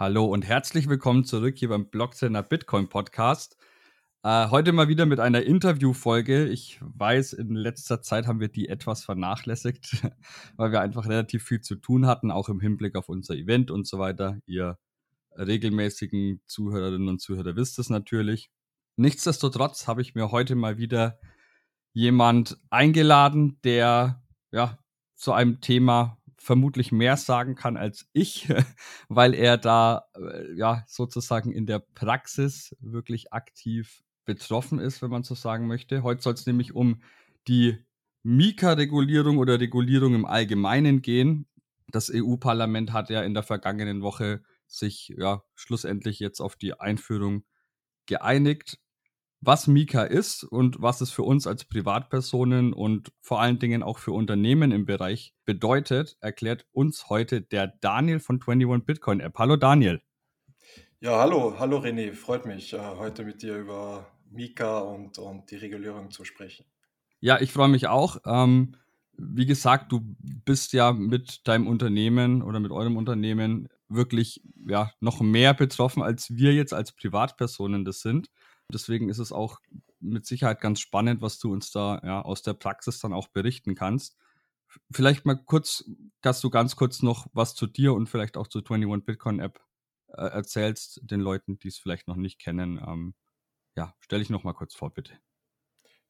Hallo und herzlich willkommen zurück hier beim Blocktrainer Bitcoin Podcast. Äh, heute mal wieder mit einer Interviewfolge. Ich weiß, in letzter Zeit haben wir die etwas vernachlässigt, weil wir einfach relativ viel zu tun hatten, auch im Hinblick auf unser Event und so weiter. Ihr regelmäßigen Zuhörerinnen und Zuhörer wisst es natürlich. Nichtsdestotrotz habe ich mir heute mal wieder jemand eingeladen, der ja zu einem Thema vermutlich mehr sagen kann als ich, weil er da äh, ja sozusagen in der Praxis wirklich aktiv betroffen ist, wenn man so sagen möchte. Heute soll es nämlich um die Mika-Regulierung oder Regulierung im Allgemeinen gehen. Das EU-Parlament hat ja in der vergangenen Woche sich ja schlussendlich jetzt auf die Einführung geeinigt. Was Mika ist und was es für uns als Privatpersonen und vor allen Dingen auch für Unternehmen im Bereich bedeutet, erklärt uns heute der Daniel von 21 Bitcoin App. Hallo Daniel. Ja, hallo, hallo René, freut mich, äh, heute mit dir über Mika und, und die Regulierung zu sprechen. Ja, ich freue mich auch. Ähm, wie gesagt, du bist ja mit deinem Unternehmen oder mit eurem Unternehmen wirklich ja, noch mehr betroffen, als wir jetzt als Privatpersonen das sind. Deswegen ist es auch mit Sicherheit ganz spannend, was du uns da ja, aus der Praxis dann auch berichten kannst. Vielleicht mal kurz, dass du ganz kurz noch was zu dir und vielleicht auch zur 21 Bitcoin App äh, erzählst, den Leuten, die es vielleicht noch nicht kennen. Ähm, ja, stell dich noch mal kurz vor, bitte.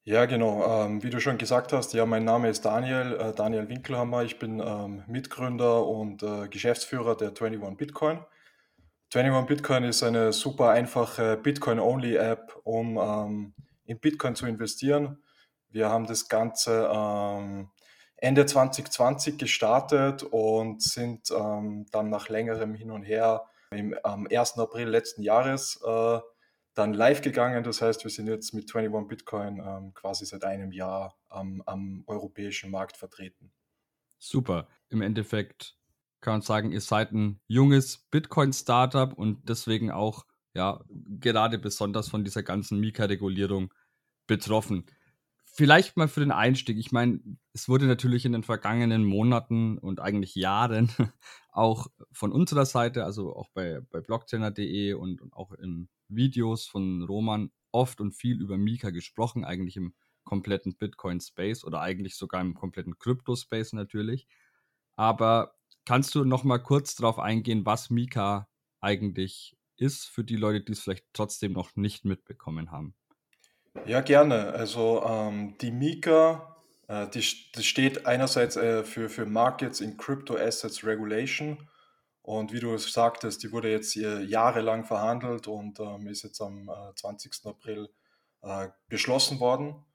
Ja, genau. Ähm, wie du schon gesagt hast, ja, mein Name ist Daniel, äh, Daniel Winkelhammer. Ich bin ähm, Mitgründer und äh, Geschäftsführer der 21 Bitcoin. 21 Bitcoin ist eine super einfache Bitcoin-Only-App, um ähm, in Bitcoin zu investieren. Wir haben das Ganze ähm, Ende 2020 gestartet und sind ähm, dann nach längerem Hin und Her im, am 1. April letzten Jahres äh, dann live gegangen. Das heißt, wir sind jetzt mit 21 Bitcoin ähm, quasi seit einem Jahr am, am europäischen Markt vertreten. Super. Im Endeffekt kann man sagen, ihr seid ein junges Bitcoin-Startup und deswegen auch ja gerade besonders von dieser ganzen Mika-Regulierung betroffen. Vielleicht mal für den Einstieg. Ich meine, es wurde natürlich in den vergangenen Monaten und eigentlich Jahren auch von unserer Seite, also auch bei, bei blockchainer.de und, und auch in Videos von Roman oft und viel über Mika gesprochen, eigentlich im kompletten Bitcoin-Space oder eigentlich sogar im kompletten Crypto-Space natürlich. Aber kannst du noch mal kurz darauf eingehen, was Mika eigentlich ist, für die Leute, die es vielleicht trotzdem noch nicht mitbekommen haben? Ja, gerne. Also ähm, die Mika, äh, die, das steht einerseits äh, für, für Markets in Crypto Assets Regulation und wie du es sagtest, die wurde jetzt jahrelang verhandelt und ähm, ist jetzt am äh, 20. April äh, beschlossen worden.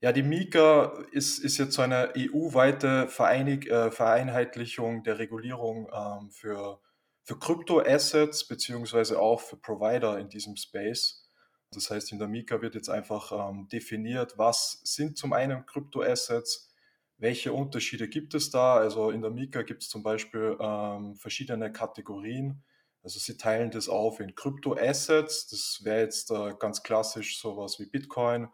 Ja, die Mika ist, ist jetzt so eine EU-weite Vereinig, äh, Vereinheitlichung der Regulierung ähm, für, für Krypto-Assets beziehungsweise auch für Provider in diesem Space. Das heißt, in der Mika wird jetzt einfach ähm, definiert, was sind zum einen Krypto-Assets, welche Unterschiede gibt es da? Also in der Mika gibt es zum Beispiel ähm, verschiedene Kategorien. Also sie teilen das auf in Krypto-Assets. Das wäre jetzt äh, ganz klassisch sowas wie Bitcoin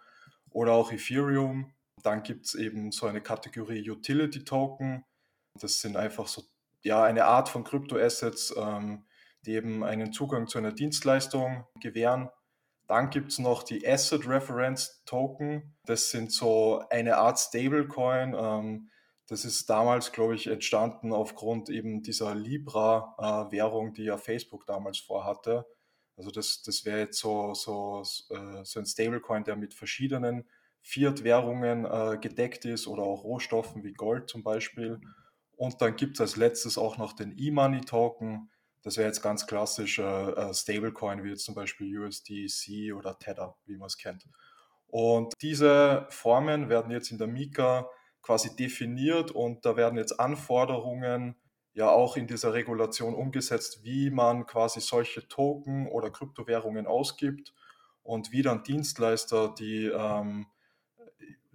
oder auch Ethereum. Dann gibt es eben so eine Kategorie Utility Token. Das sind einfach so ja, eine Art von Krypto-Assets, ähm, die eben einen Zugang zu einer Dienstleistung gewähren. Dann gibt es noch die Asset Reference Token. Das sind so eine Art Stablecoin. Ähm, das ist damals, glaube ich, entstanden aufgrund eben dieser Libra-Währung, die ja Facebook damals vorhatte. Also das, das wäre jetzt so, so, äh, so ein Stablecoin, der mit verschiedenen Fiat-Währungen äh, gedeckt ist oder auch Rohstoffen wie Gold zum Beispiel. Und dann gibt es als letztes auch noch den E-Money-Token. Das wäre jetzt ganz klassisch äh, Stablecoin, wie jetzt zum Beispiel USDC oder Tether, wie man es kennt. Und diese Formen werden jetzt in der Mika quasi definiert und da werden jetzt Anforderungen ja auch in dieser Regulation umgesetzt, wie man quasi solche Token oder Kryptowährungen ausgibt und wie dann Dienstleister, die ähm,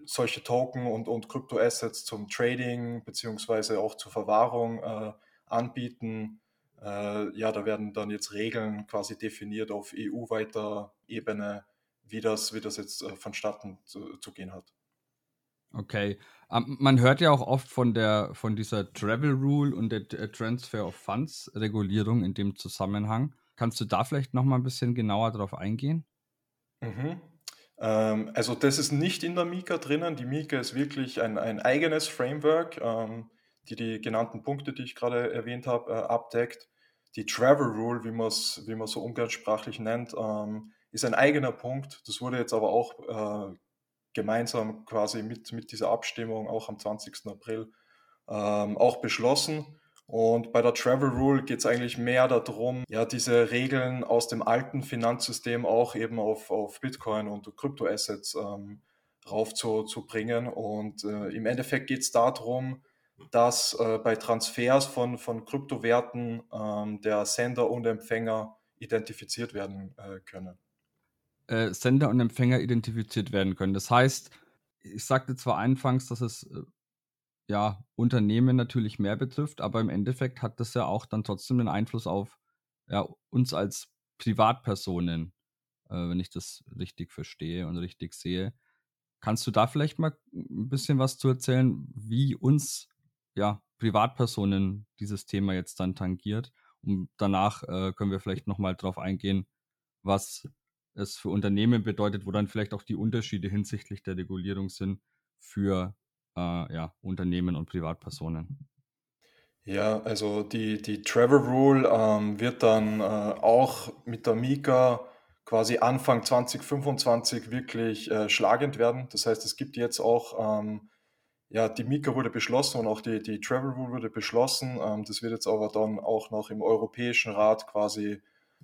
solche Token und, und Kryptoassets zum Trading beziehungsweise auch zur Verwahrung äh, anbieten, äh, ja, da werden dann jetzt Regeln quasi definiert auf EU-weiter Ebene, wie das, wie das jetzt äh, vonstatten zu, zu gehen hat. Okay. Um, ähm, man hört ja auch oft von der von dieser Travel Rule und der Transfer of Funds Regulierung in dem Zusammenhang. Kannst du da vielleicht noch mal ein bisschen genauer darauf eingehen? Mhm. Ähm, also das ist nicht in der Mika drinnen. Die Mika ist wirklich ein, ein eigenes Framework, ähm, die die genannten Punkte, die ich gerade erwähnt habe, äh, abdeckt. Die Travel Rule, wie man es wie so umgangssprachlich nennt, ähm, ist ein eigener Punkt. Das wurde jetzt aber auch äh, gemeinsam quasi mit, mit dieser Abstimmung auch am 20. April ähm, auch beschlossen. Und bei der Travel Rule geht es eigentlich mehr darum, ja, diese Regeln aus dem alten Finanzsystem auch eben auf, auf Bitcoin und Kryptoassets ähm, raufzubringen. Und äh, im Endeffekt geht es darum, dass äh, bei Transfers von, von Kryptowerten ähm, der Sender und Empfänger identifiziert werden äh, können äh, Sender und Empfänger identifiziert werden können. Das heißt, ich sagte zwar anfangs, dass es äh, ja Unternehmen natürlich mehr betrifft, aber im Endeffekt hat das ja auch dann trotzdem einen Einfluss auf ja, uns als Privatpersonen, äh, wenn ich das richtig verstehe und richtig sehe. Kannst du da vielleicht mal ein bisschen was zu erzählen, wie uns ja Privatpersonen dieses Thema jetzt dann tangiert? Und danach äh, können wir vielleicht nochmal drauf eingehen, was es für Unternehmen bedeutet, wo dann vielleicht auch die Unterschiede hinsichtlich der Regulierung sind für äh, ja, Unternehmen und Privatpersonen. Ja, also die, die Travel Rule ähm, wird dann äh, auch mit der Mika quasi Anfang 2025 wirklich äh, schlagend werden. Das heißt, es gibt jetzt auch, ähm, ja, die Mika wurde beschlossen und auch die, die Travel Rule wurde beschlossen. Ähm, das wird jetzt aber dann auch noch im Europäischen Rat quasi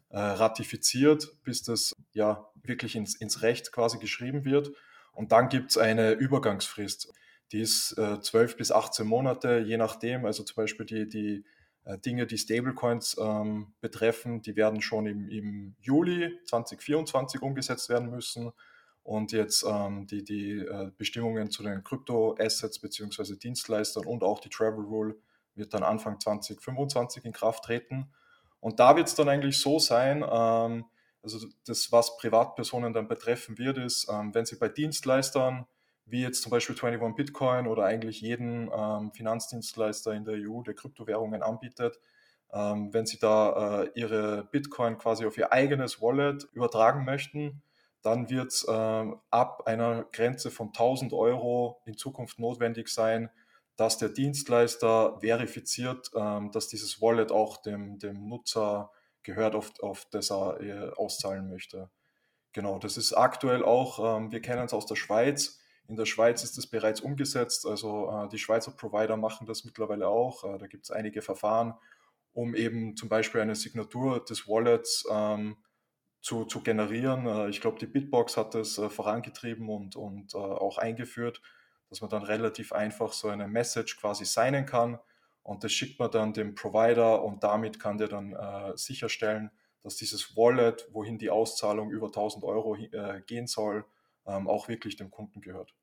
äh, ratifiziert, bis das ja wirklich ins, ins Recht quasi geschrieben wird. Und dann gibt es eine Übergangsfrist. Die ist äh, 12 bis 18 Monate, je nachdem. Also zum Beispiel die, die äh, Dinge, die Stablecoins ähm, betreffen, die werden schon im, im Juli 2024 umgesetzt werden müssen. Und jetzt ähm, die, die äh, Bestimmungen zu den Krypto-Assets bzw. Dienstleistern und auch die Travel Rule wird dann Anfang 2025 in Kraft treten. Und da wird es dann eigentlich so sein, ähm, also das, was Privatpersonen dann betreffen wird, ist, ähm, wenn sie bei Dienstleistern, wie jetzt zum Beispiel 21 Bitcoin oder eigentlich jeden ähm, Finanzdienstleister in der EU, der Kryptowährungen anbietet, ähm, wenn sie da äh, ihre Bitcoin quasi auf ihr eigenes Wallet übertragen möchten, dann wird es äh, ab einer Grenze von 1000 Euro in Zukunft notwendig sein, dass der Dienstleister verifiziert, ähm, dass dieses Wallet auch dem, dem Nutzer gehört, auf, auf das er äh, auszahlen möchte. Genau, das ist aktuell auch, ähm, wir kennen es aus der Schweiz. In der Schweiz ist das bereits umgesetzt, also äh, die Schweizer Provider machen das mittlerweile auch. Äh, da gibt es einige Verfahren, um eben zum Beispiel eine Signatur des Wallets ähm, zu, zu generieren. Äh, ich glaube, die Bitbox hat das vorangetrieben und, und äh, auch eingeführt dass man dann relativ einfach so eine Message quasi signen kann und das schickt man dann dem Provider und damit kann der dann äh, sicherstellen, dass dieses Wallet, wohin die Auszahlung über 1000 Euro äh, gehen soll, ähm, auch wirklich dem Kunden gehört.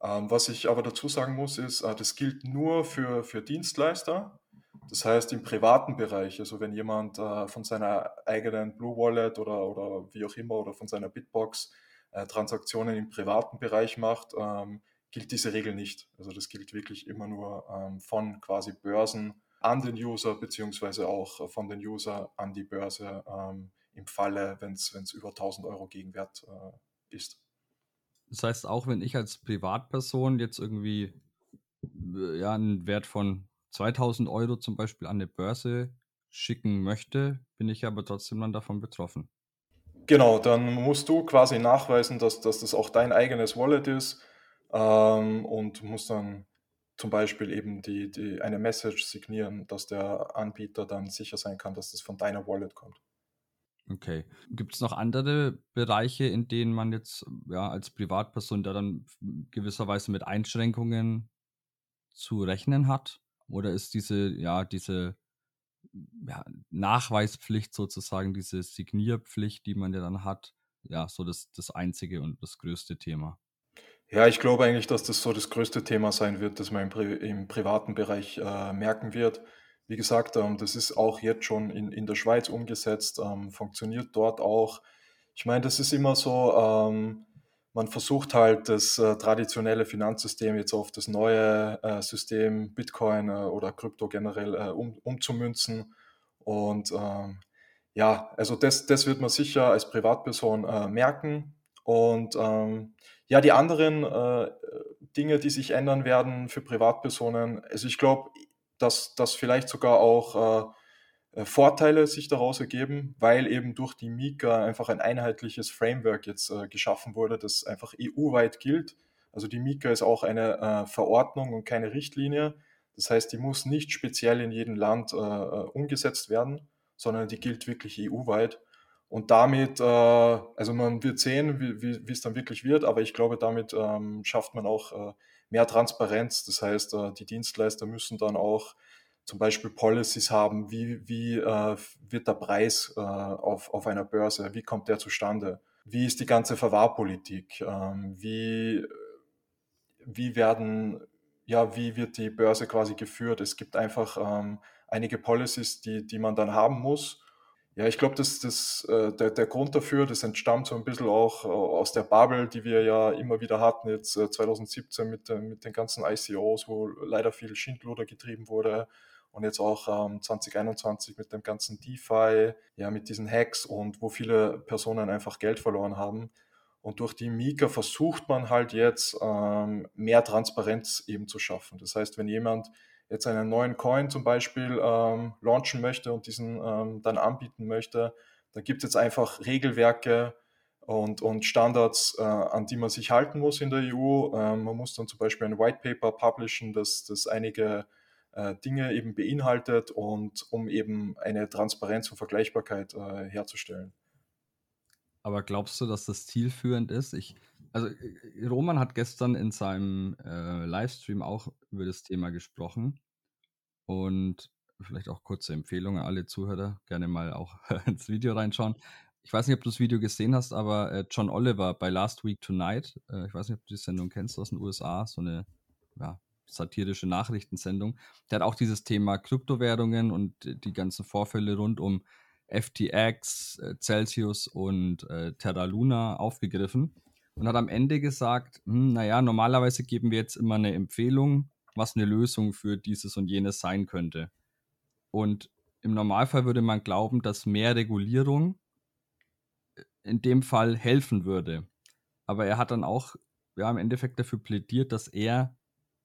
Ähm, was ich aber dazu sagen muss, ist, äh, das gilt nur für, für Dienstleister. Das heißt im privaten Bereich, also wenn jemand äh, von seiner eigenen Blue Wallet oder, oder wie auch immer oder von seiner Bitbox äh, Transaktionen im privaten Bereich macht, ähm, gilt diese Regel nicht. Also das gilt wirklich immer nur ähm, von quasi Börsen an den User beziehungsweise auch von den User an die Börse ähm, im Falle, wenn es über 1000 Euro Gegenwert äh, ist. Das heißt, auch wenn ich als Privatperson jetzt irgendwie äh, ja, einen Wert von 2000 Euro zum Beispiel an eine Börse schicken möchte, bin ich aber trotzdem dann davon betroffen. Genau, dann musst du quasi nachweisen, dass, dass das auch dein eigenes Wallet ist ähm, und muss dann zum Beispiel eben die, die, eine Message signieren, dass der Anbieter dann sicher sein kann, dass das von deiner Wallet kommt. Okay. Gibt es noch andere Bereiche, in denen man jetzt ja, als Privatperson da dann gewisserweise mit Einschränkungen zu rechnen hat? Oder ist diese, ja, diese ja, Nachweispflicht sozusagen, diese Signierpflicht, die man ja dann hat, ja, so das, das einzige und das größte Thema? Ja, ich glaube eigentlich, dass das so das größte Thema sein wird, das man im, Pri im privaten Bereich äh, merken wird. Wie gesagt, ähm, das ist auch jetzt schon in, in der Schweiz umgesetzt, ähm, funktioniert dort auch. Ich meine, das ist immer so, ähm, man versucht halt das äh, traditionelle Finanzsystem jetzt auf das neue äh, System Bitcoin äh, oder Krypto generell um, umzumünzen. Und ja, also das, das wird man sicher als Privatperson merken. Und ja, die anderen Dinge, die sich ändern werden für Privatpersonen, also ich glaube, dass, dass vielleicht sogar auch äh, Vorteile sich daraus ergeben, weil eben durch die Mika einfach ein einheitliches Framework jetzt äh, geschaffen wurde, das einfach EU-weit gilt. Also die Mika ist auch eine äh, Verordnung und keine Richtlinie. Das heißt, die muss nicht speziell in jedem Land äh, äh, umgesetzt werden, sondern die gilt wirklich EU-weit. Und damit, äh, also man wird sehen, wie, wie, wie es dann wirklich wird, aber ich glaube, damit ähm, schafft man auch mehr Transparenz. Das heißt, die Dienstleister müssen dann auch zum Beispiel Policies haben, wie, wie äh, wird der Preis äh, auf, auf einer Börse, wie kommt der zustande, wie ist die ganze Verwahrpolitik, ähm, wie, wie werden, ja, wie wird die Börse quasi geführt. Es gibt einfach ähm, einige Policies, die, die man dann haben muss. Ja, ich glaube, das, das, äh, der, der Grund dafür, das entstammt so ein bisschen auch äh, aus der Bubble, die wir ja immer wieder hatten, jetzt 2017 äh, mit, mit den ganzen ICOs, wo leider viel Schindluder getrieben wurde und jetzt auch ähm, 2021 mit dem ganzen DeFi, ja, mit diesen Hacks und wo viele Personen einfach Geld verloren haben. Und durch die Mika versucht man halt jetzt ähm, mehr Transparenz eben zu schaffen. Das heißt, wenn jemand jetzt einen neuen Coin zum Beispiel ähm, launchen möchte und diesen ähm, dann anbieten möchte, dann gibt es jetzt einfach Regelwerke und, und Standards, äh, an die man sich halten muss in der EU. Ähm, man muss dann zum Beispiel ein White Paper publishen, das, das einige äh, Dinge eben beinhaltet und um eben eine Transparenz und Vergleichbarkeit äh, herzustellen. Aber glaubst du, dass das zielführend ist? Ich, also äh, Roman hat gestern in seinem äh, Livestream auch über das Thema gesprochen und vielleicht auch kurze Empfehlungen an alle Zuhörer, gerne mal auch ins Video reinschauen. Ich weiß nicht, ob du das Video gesehen hast, aber äh, John Oliver bei Last Week Tonight, äh, ich weiß nicht, ob du die Sendung kennst aus den USA, so eine ja, satirische Nachrichtensendung. Der hat auch dieses Thema Kryptowährungen und die ganzen Vorfälle rund um FTX, äh, Celsius und äh, Terra Luna aufgegriffen und hat am Ende gesagt, hm, naja, normalerweise geben wir jetzt immer eine Empfehlung, was eine Lösung für dieses und jenes sein könnte. Und im Normalfall würde man glauben, dass mehr Regulierung äh, in dem Fall helfen würde. Aber er hat dann auch ja, im Endeffekt dafür plädiert, dass er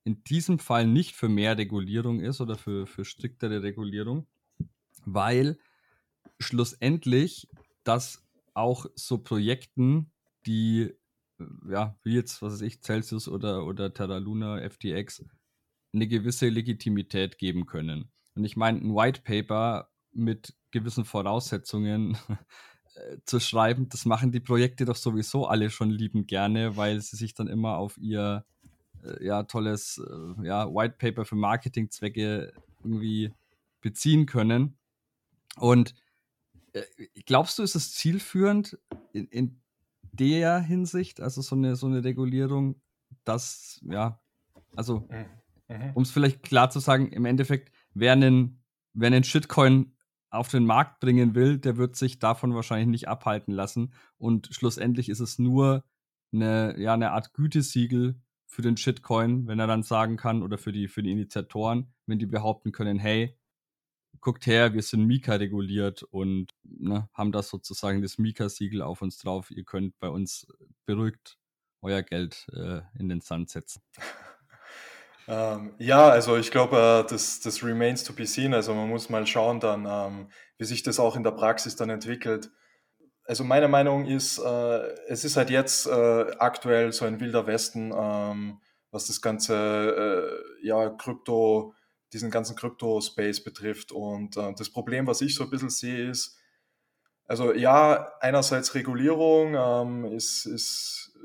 in diesem Fall nicht für mehr Regulierung ist oder für, für striktere Regulierung, weil schlussendlich das auch so Projekten, die, ja, wie jetzt, was weiß ich, Celsius oder, oder Terra Luna, FTX, eine gewisse Legitimität geben können. Und ich meine, ein White Paper mit gewissen Voraussetzungen äh, zu schreiben, das machen die Projekte doch sowieso alle schon liebend gerne, weil sie sich dann immer auf ihr äh, ja, tolles äh, ja, White Paper für Marketingzwecke irgendwie beziehen können. Und glaubst du, ist es zielführend in, in der Hinsicht, also so eine, so eine Regulierung, dass, ja, also, mhm. mhm. um es vielleicht klar zu sagen, im Endeffekt, wer einen, wer einen Shitcoin auf den Markt bringen will, der wird sich davon wahrscheinlich nicht abhalten lassen. Und schlussendlich ist es nur eine, ja, eine Art Gütesiegel für den Shitcoin, wenn er dann sagen kann, oder für die, für die Initiatoren, wenn die behaupten können, hey, guckt her, wir sind Mika reguliert und ne, haben das sozusagen das Mika-Siegel auf uns drauf. Ihr könnt bei uns beruhigt euer Geld äh, in den Sand setzen. Ähm, ja, also ich glaube, äh, das, das remains to be seen. Also man muss mal schauen dann, ähm, wie sich das auch in der Praxis dann entwickelt also meine Meinung ist, äh, es ist halt jetzt äh, aktuell so ein wilder Westen, ähm, was das ganze äh, ja, Krypto, diesen ganzen Krypto-Space betrifft. Und äh, das Problem, was ich so ein bisschen sehe, ist, also ja, einerseits Regulierung ähm, ist, ist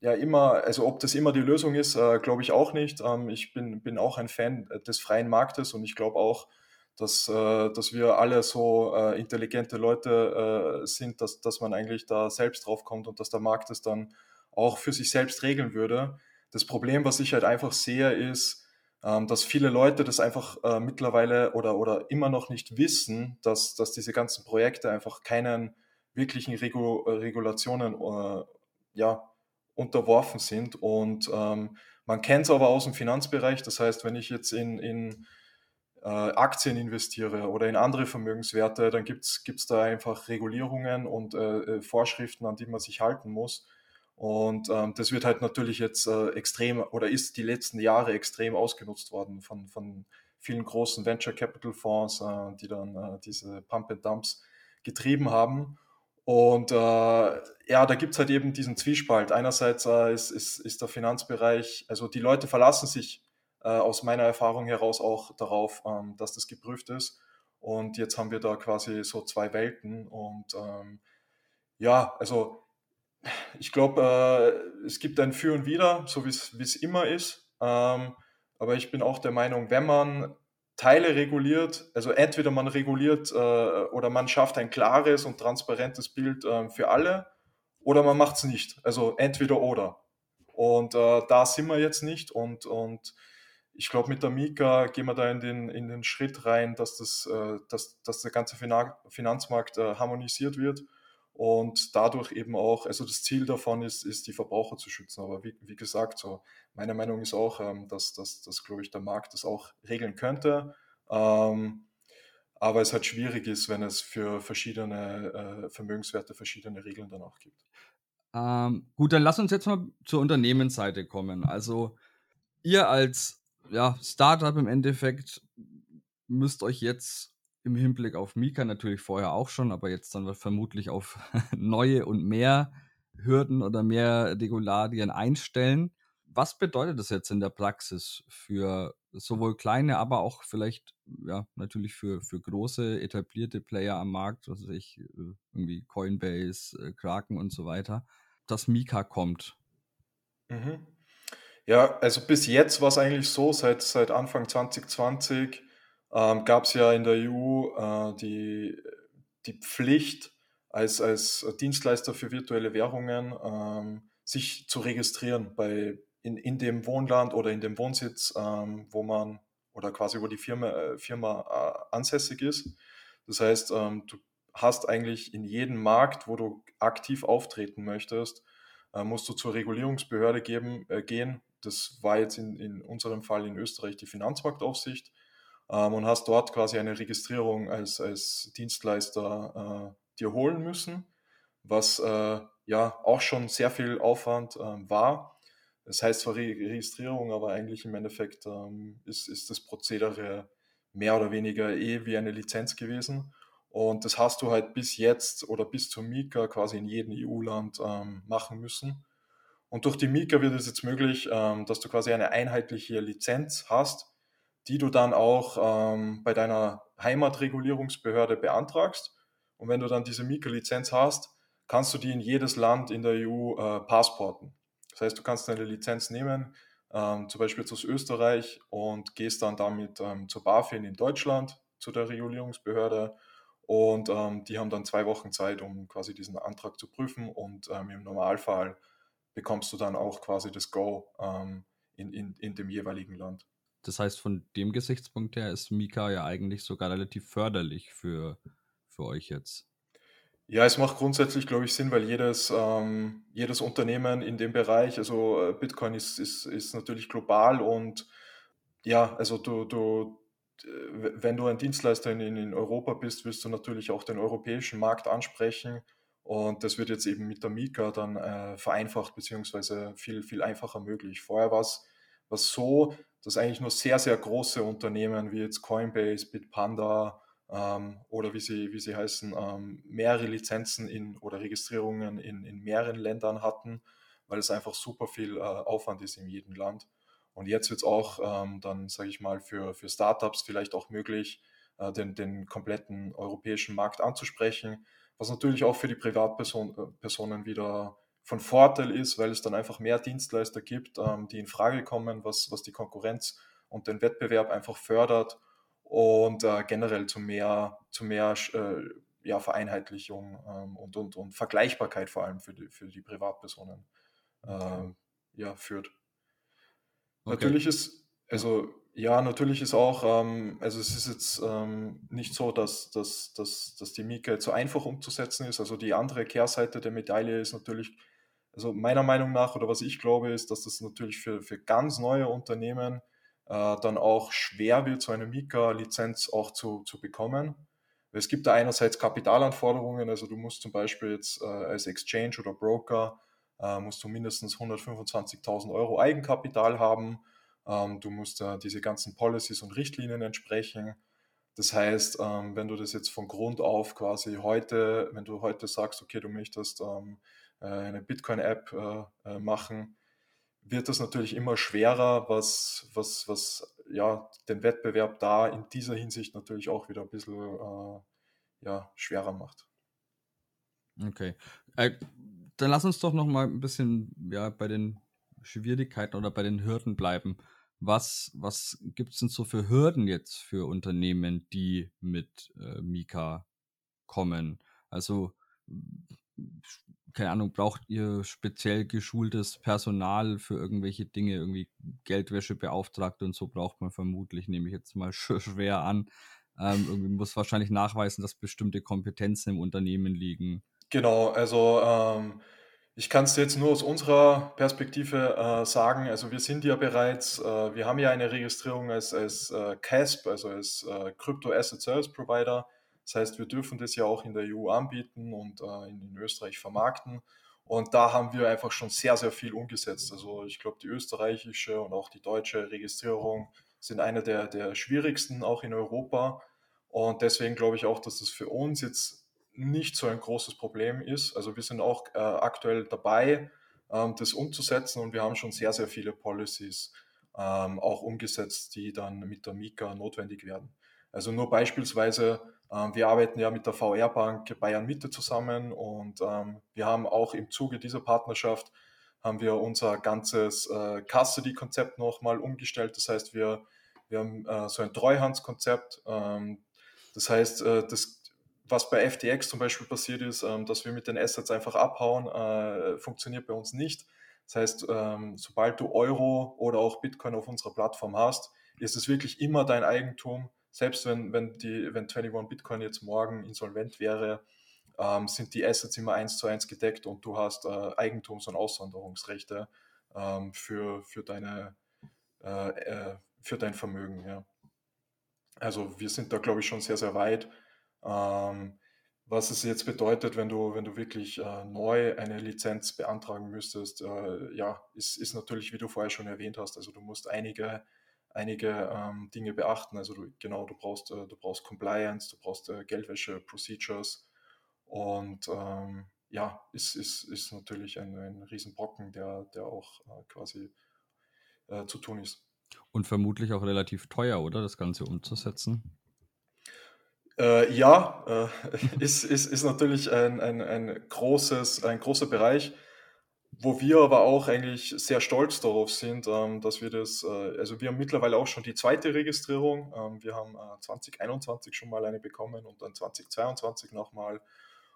ja immer, also ob das immer die Lösung ist, äh, glaube ich auch nicht. Ähm, ich bin, bin auch ein Fan des freien Marktes und ich glaube auch, dass, äh, dass wir alle so äh, intelligente Leute äh, sind, dass, dass man eigentlich da selbst drauf kommt und dass der Markt es dann auch für sich selbst regeln würde. Das Problem, was ich halt einfach sehe, ist, ähm, dass viele Leute das einfach äh, mittlerweile oder, oder immer noch nicht wissen, dass, dass diese ganzen Projekte einfach keinen wirklichen Regu Regulationen äh, ja, unterworfen sind. Und ähm, man kennt es aber aus dem Finanzbereich. Das heißt, wenn ich jetzt in, in äh, Aktien investiere oder in andere Vermögenswerte, dann gibt es da einfach Regulierungen und äh, äh, Vorschriften, an die man sich halten muss. Und ähm, das wird halt natürlich jetzt äh, extrem oder ist die letzten Jahre extrem ausgenutzt worden von, von vielen großen Venture Capital Fonds, äh, die dann äh, diese Pump and Dumps getrieben haben. Und äh, ja, da gibt es halt eben diesen Zwiespalt. Einerseits äh, ist, ist, ist der Finanzbereich, also die Leute verlassen sich äh, aus meiner Erfahrung heraus auch darauf, ähm, dass das geprüft ist. Und jetzt haben wir da quasi so zwei Welten. Und ähm, ja, also ich glaube, äh, es gibt ein Für und Wider, so wie es immer ist. Ähm, aber ich bin auch der Meinung, wenn man Teile reguliert, also entweder man reguliert äh, oder man schafft ein klares und transparentes Bild äh, für alle oder man macht es nicht. Also entweder oder. Und äh, da sind wir jetzt nicht und, und ich glaube, mit der Mika gehen wir da in den, in den Schritt rein, dass, das, äh, dass, dass der ganze Finanzmarkt äh, harmonisiert wird und dadurch eben auch, also das Ziel davon ist, ist die Verbraucher zu schützen. Aber wie, wie gesagt, so meine Meinung ist auch, ähm, dass, dass, dass glaube ich, der Markt das auch regeln könnte. Ähm, aber es halt schwierig ist, wenn es für verschiedene äh, Vermögenswerte verschiedene Regeln dann auch gibt. Ähm, gut, dann lass uns jetzt mal zur Unternehmensseite kommen. Also ihr als ja, Startup im Endeffekt müsst euch jetzt im Hinblick auf Mika natürlich vorher auch schon, aber jetzt dann vermutlich auf neue und mehr Hürden oder mehr Regularien einstellen. Was bedeutet das jetzt in der Praxis für sowohl kleine, aber auch vielleicht, ja, natürlich für, für große etablierte Player am Markt, was weiß ich, äh, irgendwie Coinbase, äh, Kraken und so weiter, dass Mika kommt? Mhm. Ja, also bis jetzt war es eigentlich so, seit, seit Anfang 2020 ähm, gab es ja in der EU äh, die, die Pflicht, als, als Dienstleister für virtuelle Währungen ähm, sich zu registrieren bei, in, in dem Wohnland oder in dem Wohnsitz, ähm, wo man oder quasi wo die Firma, äh, Firma äh, ansässig ist. Das heißt, ähm, du hast eigentlich in jedem Markt, wo du aktiv auftreten möchtest, äh, musst du zur Regulierungsbehörde geben, äh, gehen. Das war jetzt in, in unserem Fall in Österreich die Finanzmarktaufsicht ähm, und hast dort quasi eine Registrierung als, als Dienstleister äh, dir holen müssen, was äh, ja auch schon sehr viel Aufwand äh, war. Das heißt zwar Registrierung, aber eigentlich im Endeffekt ähm, ist, ist das Prozedere mehr oder weniger eh wie eine Lizenz gewesen. Und das hast du halt bis jetzt oder bis zur Mika quasi in jedem EU-Land ähm, machen müssen. Und durch die Mika wird es jetzt möglich, ähm, dass du quasi eine einheitliche Lizenz hast, die du dann auch ähm, bei deiner Heimatregulierungsbehörde beantragst. Und wenn du dann diese Mika-Lizenz hast, kannst du die in jedes Land in der EU äh, passporten. Das heißt, du kannst deine Lizenz nehmen, ähm, zum Beispiel aus Österreich und gehst dann damit ähm, zur BaFin in Deutschland, zu der Regulierungsbehörde. Und ähm, die haben dann zwei Wochen Zeit, um quasi diesen Antrag zu prüfen. Und ähm, im Normalfall bekommst du dann auch quasi das Go ähm, in, in, in dem jeweiligen Land. Das heißt, von dem Gesichtspunkt her ist Mika ja eigentlich sogar relativ förderlich für, für euch jetzt. Ja, es macht grundsätzlich, glaube ich, Sinn, weil jedes, ähm, jedes Unternehmen in dem Bereich, also äh, Bitcoin ist, ist, ist natürlich global und ja, also du, du, wenn du ein Dienstleister in, in Europa bist, wirst du natürlich auch den europäischen Markt ansprechen. Und das wird jetzt eben mit der Mika dann äh, vereinfacht, beziehungsweise viel, viel einfacher möglich. Vorher war es so, dass eigentlich nur sehr, sehr große Unternehmen wie jetzt Coinbase, Bitpanda ähm, oder wie sie, wie sie heißen, ähm, mehrere Lizenzen in, oder Registrierungen in, in mehreren Ländern hatten, weil es einfach super viel äh, Aufwand ist in jedem Land. Und jetzt wird es auch ähm, dann, sage ich mal, für, für Startups vielleicht auch möglich, äh, den, den kompletten europäischen Markt anzusprechen, was natürlich auch für die Privatpersonen äh, wieder von Vorteil ist, weil es dann einfach mehr Dienstleister gibt, ähm, die in Frage kommen, was, was die Konkurrenz und den Wettbewerb einfach fördert und äh, generell zu mehr, zu mehr äh, ja, Vereinheitlichung ähm, und, und, und Vergleichbarkeit vor allem für die, für die Privatpersonen äh, ja, führt. Okay. Natürlich ist, also ja, natürlich ist auch, ähm, also es ist jetzt ähm, nicht so, dass, dass, dass, dass die Mieke so einfach umzusetzen ist. Also die andere Kehrseite der Medaille ist natürlich, also meiner Meinung nach oder was ich glaube, ist, dass das natürlich für, für ganz neue Unternehmen äh, dann auch schwer wird, so eine Mika-Lizenz auch zu, zu bekommen. Es gibt da einerseits Kapitalanforderungen, also du musst zum Beispiel jetzt äh, als Exchange oder Broker äh, musst du mindestens 125.000 Euro Eigenkapital haben. Ähm, du musst äh, diese ganzen Policies und Richtlinien entsprechen. Das heißt, ähm, wenn du das jetzt von Grund auf quasi heute, wenn du heute sagst, okay, du möchtest ähm, äh, eine Bitcoin-App äh, äh, machen, wird das natürlich immer schwerer, was, was, was ja, den Wettbewerb da in dieser Hinsicht natürlich auch wieder ein bisschen äh, ja, schwerer macht. Okay. Äh, dann lass uns doch noch mal ein bisschen ja, bei den Schwierigkeiten oder bei den Hürden bleiben. Was, was gibt es denn so für Hürden jetzt für Unternehmen, die mit äh, Mika kommen? Also keine Ahnung, braucht ihr speziell geschultes Personal für irgendwelche Dinge, irgendwie Geldwäschebeauftragte und so braucht man vermutlich, nehme ich jetzt mal schwer an. Ähm, irgendwie muss wahrscheinlich nachweisen, dass bestimmte Kompetenzen im Unternehmen liegen. Genau, also ähm, ich kann es jetzt nur aus unserer Perspektive äh, sagen. Also wir sind ja bereits, äh, wir haben ja eine Registrierung als, als äh, CASP, also als äh, Crypto Asset Service Provider. Das heißt, wir dürfen das ja auch in der EU anbieten und äh, in, Österreich vermarkten. Und da haben wir einfach schon sehr, sehr viel umgesetzt. Also ich glaube, die österreichische und auch die deutsche Registrierung sind eine der, der schwierigsten auch in Europa. Und deswegen glaube ich auch, dass das für uns jetzt nicht so ein großes Problem ist. Also wir sind auch äh, aktuell dabei, ähm, das umzusetzen und wir haben schon sehr, sehr viele Policies ähm, auch umgesetzt, die dann mit der Mika notwendig werden. Also nur beispielsweise, wir arbeiten ja mit der VR Bank Bayern Mitte zusammen und ähm, wir haben auch im Zuge dieser Partnerschaft haben wir unser ganzes äh, Custody-Konzept nochmal umgestellt. Das heißt, wir, wir haben äh, so ein Treuhandskonzept. Ähm, das heißt, äh, das, was bei FTX zum Beispiel passiert ist, ähm, dass wir mit den Assets einfach abhauen, äh, funktioniert bei uns nicht. Das heißt, ähm, sobald du Euro oder auch Bitcoin auf unserer Plattform hast, ist es wirklich immer dein Eigentum selbst wenn, wenn, die, wenn 21 Bitcoin jetzt morgen insolvent wäre, ähm, sind die Assets immer eins zu eins gedeckt und du hast äh, Eigentums- und Aussonderungsrechte ähm, für, für, deine, äh, äh, für dein Vermögen. Ja. Also wir sind da, glaube ich, schon sehr, sehr weit. Ähm, was es jetzt bedeutet, wenn du, wenn du wirklich äh, neu eine Lizenz beantragen müsstest, äh, ja, ist, ist natürlich, wie du vorher schon erwähnt hast, also du musst einige einige ähm, Dinge beachten. Also du, genau, du brauchst, äh, du brauchst Compliance, du brauchst äh, Geldwäsche-Procedures und ähm, ja, ist, ist, ist natürlich ein, ein Riesenbrocken, der, der auch äh, quasi äh, zu tun ist. Und vermutlich auch relativ teuer, oder, das Ganze umzusetzen? Äh, ja, äh, ist, ist, ist natürlich ein, ein, ein, großes, ein großer Bereich. Wo wir aber auch eigentlich sehr stolz darauf sind, ähm, dass wir das, äh, also wir haben mittlerweile auch schon die zweite Registrierung. Ähm, wir haben äh, 2021 schon mal eine bekommen und dann 2022 nochmal.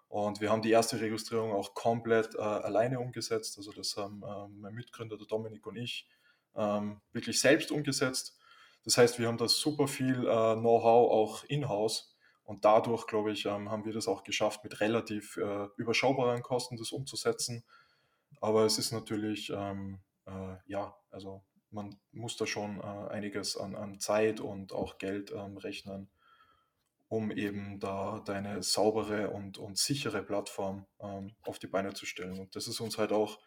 Und wir haben die erste Registrierung auch komplett äh, alleine umgesetzt. Also das haben ähm, mein Mitgründer, der Dominik und ich, wirklich selbst umgesetzt. Das heißt, wir haben da super viel äh, Know-how auch in-house. Und dadurch, glaube ich, haben wir das auch geschafft, mit relativ äh, überschaubaren Kosten das umzusetzen. Aber es ist natürlich, ähm, äh, ja, also man muss da schon äh, einiges an, an, Zeit und auch Geld ähm, rechnen, um eben da deine saubere und, und sichere Plattform ähm, auf die Beine zu stellen. Und das ist uns halt auch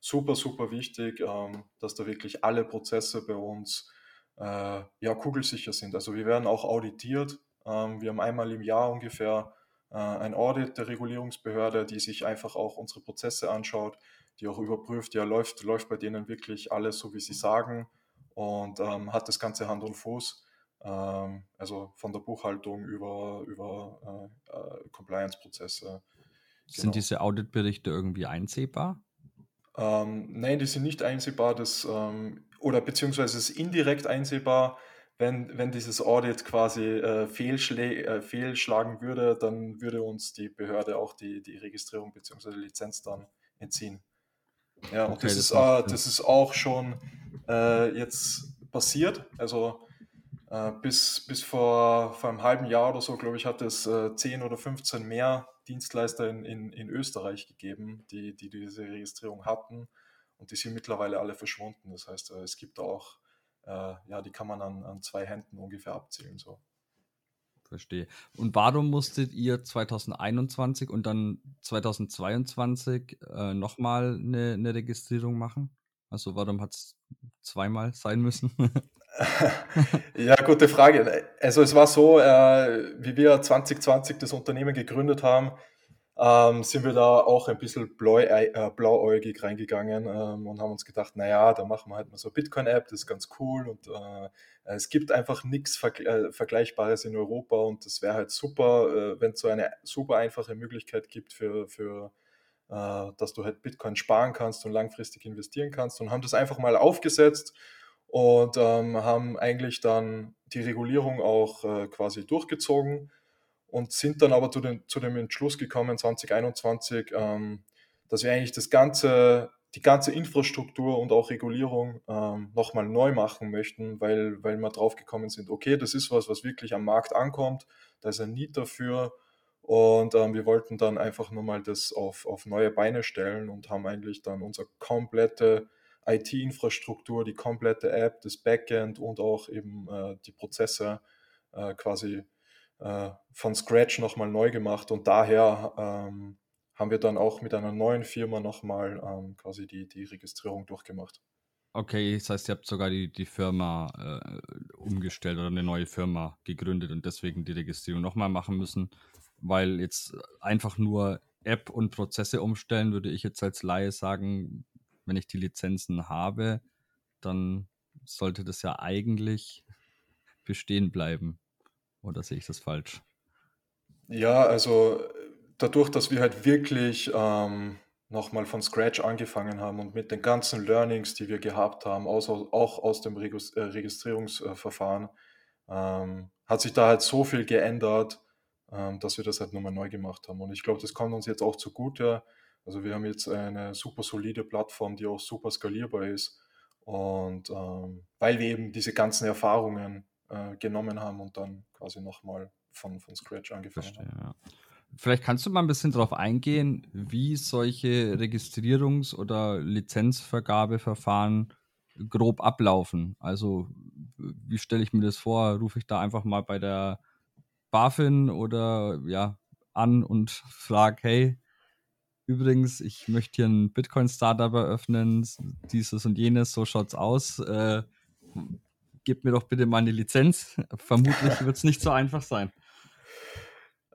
super, super wichtig, ähm, dass da wirklich alle Prozesse bei uns äh, ja, kugelsicher sind. Also wir werden auch auditiert. Ähm, wir haben einmal im Jahr ungefähr äh, ein Audit der Regulierungsbehörde, die sich einfach auch unsere Prozesse anschaut die auch überprüft, ja, läuft, läuft bei denen wirklich alles so, wie sie sagen und ähm, hat das Ganze Hand und Fuß. Ähm, also von der Buchhaltung über, über äh, äh, Compliance-Prozesse. Sind genau. diese Auditberichte irgendwie einsehbar? Ähm, nein, die sind nicht einsehbar, das, ähm, oder beziehungsweise ist indirekt einsehbar. Wenn, wenn dieses Audit quasi äh, äh, fehlschlagen würde, dann würde uns die Behörde auch die, die Registrierung bzw. Lizenz dann entziehen. Ja, und okay, das, das, ist, äh, das ist auch schon äh, jetzt passiert. Also äh, bis, bis vor, vor einem halben Jahr oder so, glaube ich, hat es äh, 10 oder 15 mehr Dienstleister in, in, in Österreich gegeben, die, die diese Registrierung hatten und die sind mittlerweile alle verschwunden. Das heißt, äh, es gibt auch, äh, ja, die kann man an, an zwei Händen ungefähr abzählen. So. Verstehe. Und warum musstet ihr 2021 und dann 2022 äh, nochmal eine, eine Registrierung machen? Also warum hat es zweimal sein müssen? ja, gute Frage. Also es war so, äh, wie wir 2020 das Unternehmen gegründet haben, ähm, sind wir da auch ein bisschen blau, äh, blauäugig reingegangen ähm, und haben uns gedacht, naja, da machen wir halt mal so Bitcoin-App, das ist ganz cool und äh, es gibt einfach nichts Vergle äh, Vergleichbares in Europa und das wäre halt super, äh, wenn es so eine super einfache Möglichkeit gibt für, für äh, dass du halt Bitcoin sparen kannst und langfristig investieren kannst und haben das einfach mal aufgesetzt und ähm, haben eigentlich dann die Regulierung auch äh, quasi durchgezogen und sind dann aber zu, den, zu dem Entschluss gekommen, 2021, ähm, dass wir eigentlich das ganze, die ganze Infrastruktur und auch Regulierung ähm, nochmal neu machen möchten, weil, weil wir drauf gekommen sind, okay, das ist was, was wirklich am Markt ankommt, da ist ein Need dafür und ähm, wir wollten dann einfach nur mal das auf, auf neue Beine stellen und haben eigentlich dann unsere komplette IT-Infrastruktur, die komplette App, das Backend und auch eben äh, die Prozesse äh, quasi äh, von Scratch nochmal neu gemacht und daher ähm, haben wir dann auch mit einer neuen Firma nochmal ähm, quasi die, die Registrierung durchgemacht. Okay, das heißt, ihr habt sogar die, die Firma äh, umgestellt oder eine neue Firma gegründet und deswegen die Registrierung nochmal machen müssen, weil jetzt einfach nur App und Prozesse umstellen, würde ich jetzt als Laie sagen, wenn ich die Lizenzen habe, dann sollte das ja eigentlich bestehen bleiben. Oder sehe ich das falsch? Ja, also dadurch, dass wir halt wirklich ähm, nochmal von Scratch angefangen haben und mit den ganzen Learnings, die wir gehabt haben, aus, auch aus dem äh, Registrierungsverfahren, ähm, hat sich da halt so viel geändert, ähm, dass wir das halt nochmal neu gemacht haben. Und ich glaube, das kommt uns jetzt auch zugute. Also wir haben jetzt eine super solide Plattform, die auch super skalierbar ist. Und ähm, weil wir eben diese ganzen Erfahrungen äh, genommen haben und dann quasi nochmal von, von Scratch angefangen Verstehe, haben. Ja. Vielleicht kannst du mal ein bisschen darauf eingehen, wie solche Registrierungs- oder Lizenzvergabeverfahren grob ablaufen. Also wie stelle ich mir das vor? Rufe ich da einfach mal bei der BaFin oder ja an und frage, hey, übrigens, ich möchte hier ein Bitcoin-Startup eröffnen, dieses und jenes, so schaut's aus. Äh, gib mir doch bitte mal eine Lizenz. Vermutlich wird es nicht so einfach sein.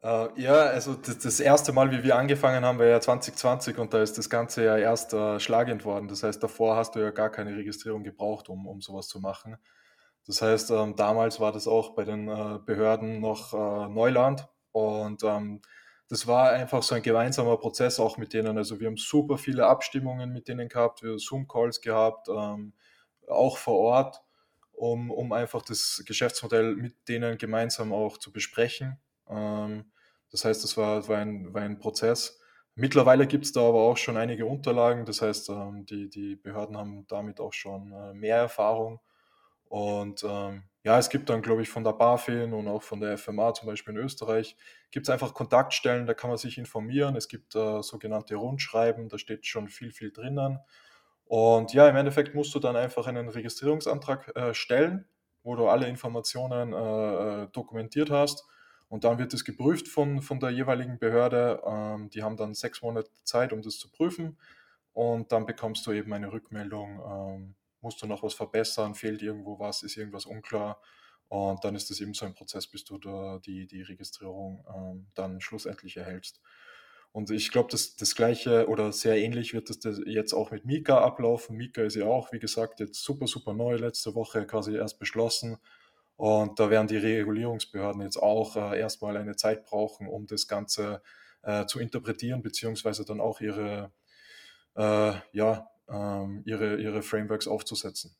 Uh, ja, also das, das, erste Mal, wie wir angefangen haben, war ja 2020 und da ist das Ganze ja erst uh, schlagend worden. Das heißt, davor hast du ja gar keine Registrierung gebraucht, um, um sowas zu machen. Das heißt, ähm, damals war das auch bei den äh, Behörden noch äh, Neuland und ähm, das war einfach so ein gemeinsamer Prozess auch mit denen. Also wir haben super viele Abstimmungen mit denen gehabt, wir haben Zoom-Calls gehabt, ähm, auch vor Ort um, um einfach das Geschäftsmodell mit denen gemeinsam auch zu besprechen. Ähm, das heißt, das war, war, ein, war ein Prozess. Mittlerweile gibt es da aber auch schon einige Unterlagen. Das heißt, ähm, die, die Behörden haben damit auch schon äh, mehr Erfahrung. Und ähm, ja, es gibt dann, glaube ich, von der BaFin und auch von der FMA zum Beispiel in Österreich, gibt es einfach Kontaktstellen, da kann man sich informieren. Es gibt äh, sogenannte Rundschreiben, da steht schon viel, viel drinnen. Und ja, im Endeffekt musst du dann einfach einen Registrierungsantrag äh, stellen, wo du alle Informationen äh, äh, dokumentiert hast. Und dann wird es geprüft von, von der jeweiligen Behörde. Ähm, die haben dann sechs Monate Zeit, um das zu prüfen. Und dann bekommst du eben eine Rückmeldung. Ähm, musst du noch was verbessern? Fehlt irgendwo was? Ist irgendwas unklar? Und dann ist das eben so ein Prozess, bis du da die, die Registrierung ähm, dann schlussendlich erhältst. Und ich glaube, das, das gleiche oder sehr ähnlich wird das jetzt auch mit Mika ablaufen. Mika ist ja auch, wie gesagt, jetzt super, super neu, letzte Woche quasi erst beschlossen. Und da werden die Regulierungsbehörden jetzt auch äh, erstmal eine Zeit brauchen, um das Ganze äh, zu interpretieren, beziehungsweise dann auch ihre, äh, ja, ähm, ihre, ihre Frameworks aufzusetzen.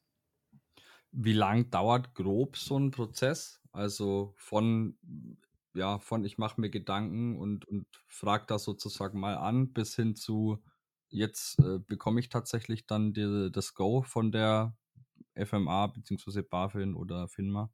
Wie lang dauert grob so ein Prozess? Also von ja, von ich mache mir Gedanken und, und frage das sozusagen mal an, bis hin zu jetzt äh, bekomme ich tatsächlich dann die, das Go von der FMA bzw. BaFin oder FINMA?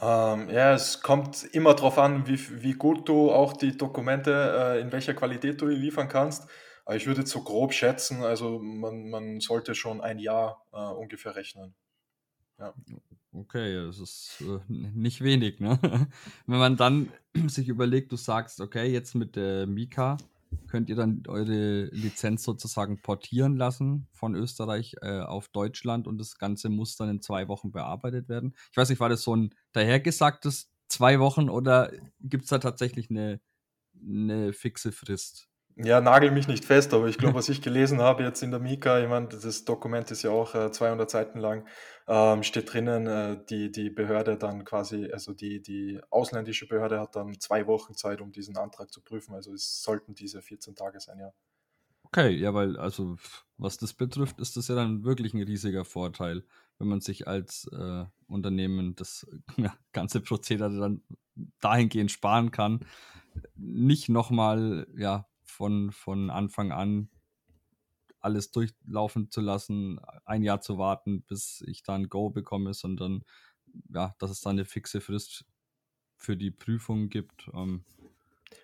Ähm, ja, es kommt immer darauf an, wie, wie gut du auch die Dokumente, äh, in welcher Qualität du die liefern kannst. Aber ich würde jetzt so grob schätzen, also man, man sollte schon ein Jahr äh, ungefähr rechnen. Ja. Okay, das ist äh, nicht wenig, ne? Wenn man dann sich überlegt, du sagst, okay, jetzt mit der Mika könnt ihr dann eure Lizenz sozusagen portieren lassen von Österreich äh, auf Deutschland und das Ganze muss dann in zwei Wochen bearbeitet werden. Ich weiß nicht, war das so ein dahergesagtes zwei Wochen oder gibt es da tatsächlich eine, eine fixe Frist? Ja, nagel mich nicht fest, aber ich glaube, was ich gelesen habe jetzt in der Mika, ich meine, das Dokument ist ja auch äh, 200 Seiten lang, ähm, steht drinnen, äh, die, die Behörde dann quasi, also die, die ausländische Behörde hat dann zwei Wochen Zeit, um diesen Antrag zu prüfen. Also es sollten diese 14 Tage sein, ja. Okay, ja, weil, also was das betrifft, ist das ja dann wirklich ein riesiger Vorteil, wenn man sich als äh, Unternehmen das ja, ganze Prozedere dann dahingehend sparen kann, nicht nochmal, ja, von, von Anfang an alles durchlaufen zu lassen, ein Jahr zu warten, bis ich dann Go bekomme, sondern ja, dass es dann eine fixe Frist für die Prüfung gibt. Ähm,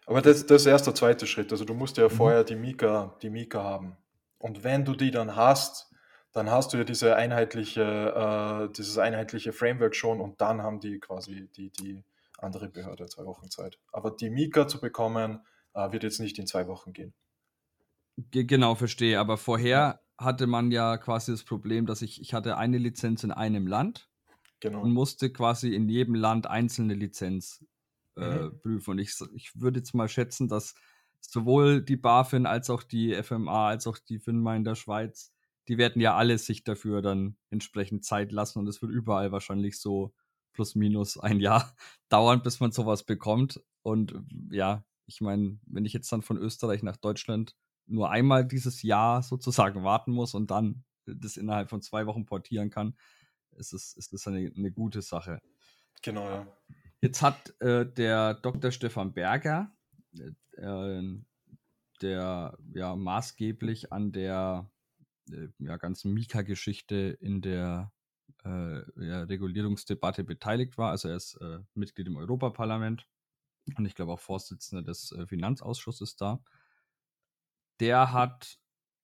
Aber das, das ist erst der zweite Schritt. Also du musst ja mhm. vorher die Mika, die Mika haben. Und wenn du die dann hast, dann hast du ja diese einheitliche, äh, dieses einheitliche Framework schon und dann haben die quasi die, die andere Behörde zwei Wochen Zeit. Aber die Mika zu bekommen, wird jetzt nicht in zwei Wochen gehen. Genau, verstehe. Aber vorher hatte man ja quasi das Problem, dass ich, ich hatte eine Lizenz in einem Land genau. und musste quasi in jedem Land einzelne Lizenz äh, mhm. prüfen. Und ich, ich würde jetzt mal schätzen, dass sowohl die BaFin als auch die FMA als auch die FINMA in der Schweiz, die werden ja alle sich dafür dann entsprechend Zeit lassen und es wird überall wahrscheinlich so plus minus ein Jahr dauern, bis man sowas bekommt. Und ja, ich meine, wenn ich jetzt dann von Österreich nach Deutschland nur einmal dieses Jahr sozusagen warten muss und dann das innerhalb von zwei Wochen portieren kann, ist es, ist es eine, eine gute Sache. Genau, ja. Jetzt hat äh, der Dr. Stefan Berger, äh, der ja maßgeblich an der äh, ja, ganzen Mika-Geschichte in der äh, ja, Regulierungsdebatte beteiligt war. Also er ist äh, Mitglied im Europaparlament und ich glaube auch Vorsitzender des äh, Finanzausschusses da. Der hat,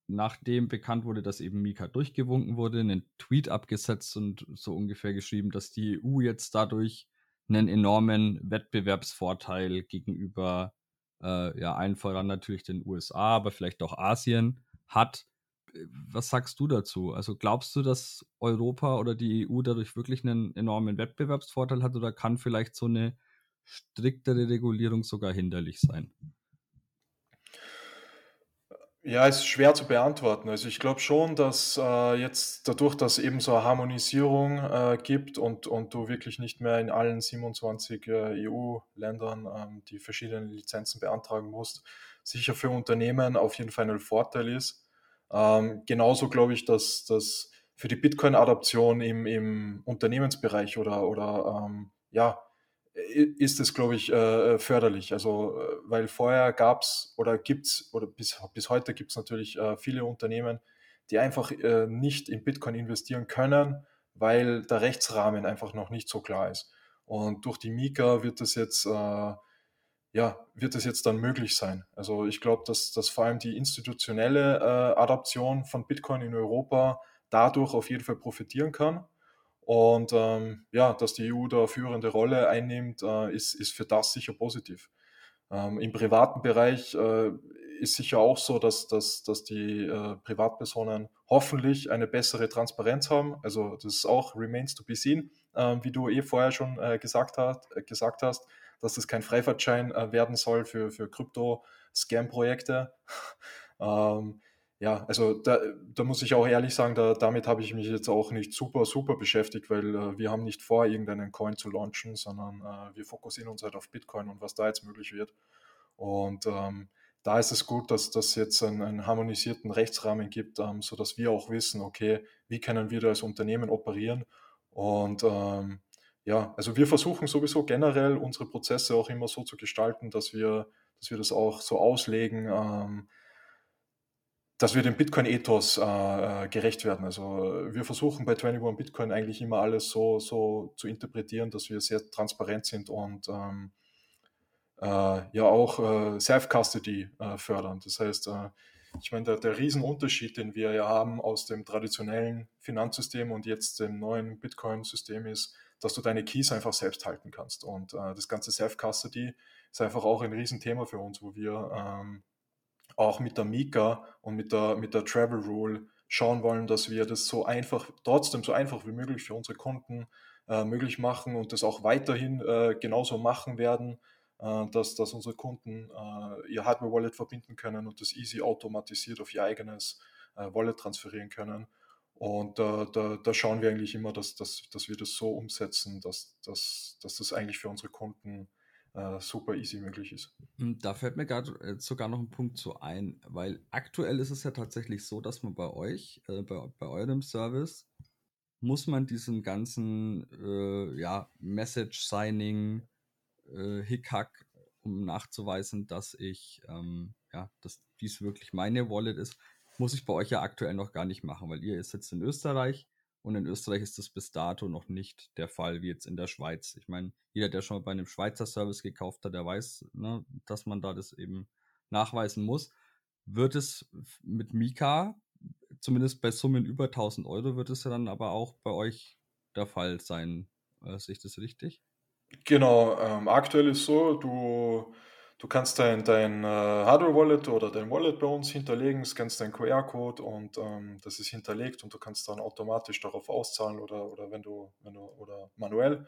nachdem bekannt wurde, dass eben Mika durchgewunken wurde, einen Tweet abgesetzt und so ungefähr geschrieben, dass die EU jetzt dadurch einen enormen Wettbewerbsvorteil gegenüber äh, ja allen voran natürlich den USA, aber vielleicht auch Asien hat. Was sagst du dazu? Also glaubst du, dass Europa oder die EU dadurch wirklich einen enormen Wettbewerbsvorteil hat oder kann vielleicht so eine striktere Regulierung sogar hinderlich sein? Ja, ist schwer zu beantworten. Also ich glaube schon, dass äh, jetzt dadurch, dass eben so eine Harmonisierung äh, gibt und, und du wirklich nicht mehr in allen 27 äh, EU-Ländern ähm, die verschiedenen Lizenzen beantragen musst, sicher für Unternehmen auf jeden Fall ein Vorteil ist. Ähm, genauso glaube ich, dass das für die Bitcoin-Adaption im, im Unternehmensbereich oder, oder ähm, ja, ist es, glaube ich, äh, förderlich. Also, äh, weil vorher gab es oder gibt es, oder bis, bis heute gibt es natürlich äh, viele Unternehmen, die einfach nicht in Bitcoin investieren können, weil der Rechtsrahmen einfach noch nicht so klar ist. Und durch die Mika wird das jetzt, ja, wird es jetzt dann möglich sein. Also ich glaube, dass, dass vor allem die institutionelle Adaption von Bitcoin in Europa dadurch auf jeden Fall profitieren kann. Und ähm, ja, dass die EU da führende Rolle einnimmt, äh, ist, ist für das sicher positiv. Ähm, Im privaten Bereich äh, ist sicher auch so, dass, dass, dass die äh, Privatpersonen hoffentlich eine bessere Transparenz haben. Also das ist auch remains to be seen, ähm, wie du eh vorher schon äh, gesagt, hast, äh, gesagt hast, dass das kein Freifahrtschein äh, werden soll für, für Krypto-Scam-Projekte. ähm, ja, also da, da muss ich auch ehrlich sagen, da, damit habe ich mich jetzt auch nicht super, super beschäftigt, weil äh, wir haben nicht vor, irgendeinen Coin zu launchen, sondern äh, wir fokussieren uns halt auf Bitcoin und was da jetzt möglich wird. Und ähm, da ist es gut, dass das jetzt einen, einen harmonisierten Rechtsrahmen gibt, ähm, sodass wir auch wissen, okay, wie können wir da als Unternehmen operieren. Und ähm, ja, also wir versuchen sowieso generell unsere Prozesse auch immer so zu gestalten, dass wir, dass wir das auch so auslegen, ähm, dass wir dem Bitcoin-Ethos äh, gerecht werden. Also wir versuchen bei 21 Bitcoin eigentlich immer alles so, so zu interpretieren, dass wir sehr transparent sind und ähm, äh, ja auch äh, Self-Custody äh, fördern. Das heißt, äh, ich meine, der, der Riesenunterschied, den wir ja haben aus dem traditionellen Finanzsystem und jetzt dem neuen Bitcoin-System ist, dass du deine Keys einfach selbst halten kannst. Und äh, das ganze Self-Custody ist einfach auch ein Riesenthema für uns, wo wir ähm, auch mit der Mika und mit der, mit der Travel Rule schauen wollen, dass wir das so einfach, trotzdem so einfach wie möglich für unsere Kunden äh, möglich machen und das auch weiterhin äh, genauso machen werden, äh, dass, dass unsere Kunden äh, ihr Hardware-Wallet verbinden können und das easy automatisiert auf ihr eigenes äh, Wallet transferieren können. Und da, da schauen wir eigentlich immer, dass, dass, dass wir das so umsetzen, dass, dass, dass das eigentlich für unsere Kunden äh, super easy möglich ist. Hm, da fällt mir gerade äh, sogar noch ein Punkt zu ein, weil aktuell ist es ja tatsächlich so, dass man bei euch, äh, bei, bei eurem Service, muss man diesen ganzen äh, ja, Message-Signing, äh, Hickhack, um nachzuweisen, dass ich, ähm, ja, dass dies wirklich meine Wallet ist, muss ich bei euch ja aktuell noch gar nicht machen, weil ihr sitzt in Österreich und in Österreich ist das bis dato noch nicht der Fall, wie jetzt in der Schweiz. Ich meine, jeder, der schon mal bei einem Schweizer Service gekauft hat, der weiß, ne, dass man da das eben nachweisen muss. Wird es mit Mika, zumindest bei Summen über 1000 Euro, wird es ja dann aber auch bei euch der Fall sein. Äh, sehe ich das richtig? Genau, ähm, aktuell ist so, du Du kannst dein, dein äh, Hardware-Wallet oder dein Wallet bei uns hinterlegen, scannst deinen QR-Code und ähm, das ist hinterlegt und du kannst dann automatisch darauf auszahlen oder, oder wenn du, wenn du oder manuell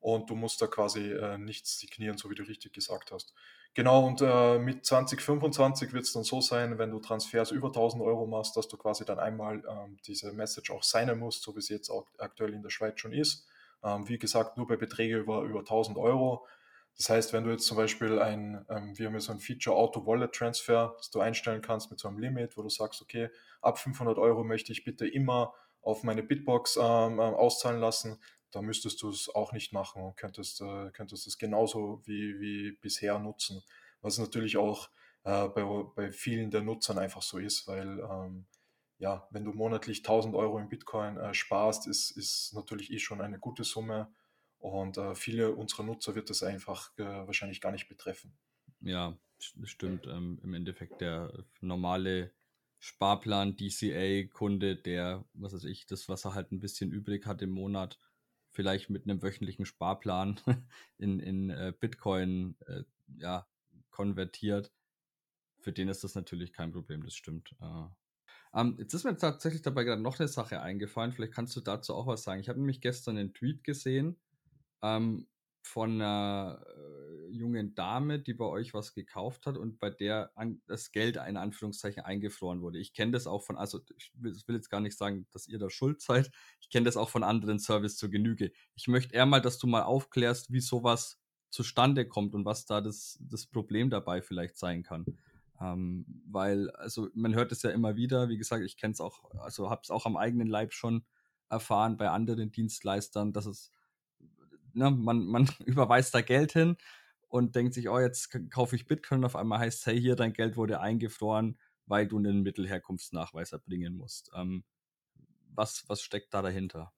und du musst da quasi äh, nichts signieren, so wie du richtig gesagt hast. Genau, und äh, mit 2025 wird es dann so sein, wenn du Transfers über 1000 Euro machst, dass du quasi dann einmal ähm, diese Message auch signen musst, so wie sie jetzt auch aktuell in der Schweiz schon ist. Ähm, wie gesagt, nur bei Beträgen über, über 1000 Euro. Das heißt, wenn du jetzt zum Beispiel ein, ähm, wir haben so ein Feature Auto Wallet Transfer, das du einstellen kannst mit so einem Limit, wo du sagst, okay, ab 500 Euro möchte ich bitte immer auf meine Bitbox ähm, äh, auszahlen lassen, da müsstest du es auch nicht machen und könntest, äh, könntest es genauso wie, wie bisher nutzen. Was natürlich auch äh, bei, bei vielen der Nutzern einfach so ist, weil ähm, ja, wenn du monatlich 1000 Euro in Bitcoin äh, sparst, ist, ist natürlich eh schon eine gute Summe und äh, viele unserer Nutzer wird das einfach äh, wahrscheinlich gar nicht betreffen. Ja, stimmt. Ähm, Im Endeffekt der normale Sparplan DCA-Kunde, der, was weiß ich, das, was er halt ein bisschen übrig hat im Monat, vielleicht mit einem wöchentlichen Sparplan in, in äh, Bitcoin äh, ja, konvertiert. Für den ist das natürlich kein Problem, das stimmt. Äh, ähm, jetzt ist mir tatsächlich dabei gerade noch eine Sache eingefallen. Vielleicht kannst du dazu auch was sagen. Ich habe nämlich gestern einen Tweet gesehen ähm, von einer äh, jungen Dame, die bei euch was gekauft hat und bei der an, das Geld in Anführungszeichen eingefroren wurde. Ich kenne das auch von, also ich will, will, jetzt gar nicht sagen, dass ihr da schuld seid. Ich kenne das auch von anderen Service zur Genüge. Ich möchte eher mal, dass du mal aufklärst, wie sowas zustande kommt und was da das, das Problem dabei vielleicht sein kann. Ähm, weil, also man hört es ja immer wieder, wie gesagt, ich kenne es auch, also habe es auch am eigenen Leib schon erfahren bei anderen Dienstleistern, dass es ne, man, man überweist da Geld hin und denkt sich, oh, jetzt kaufe ich Bitcoin und auf einmal heißt es, hey, hier, dein Geld wurde eingefroren, weil du einen Mittelherkunftsnachweis erbringen musst. Ähm, was, was steckt da dahinter?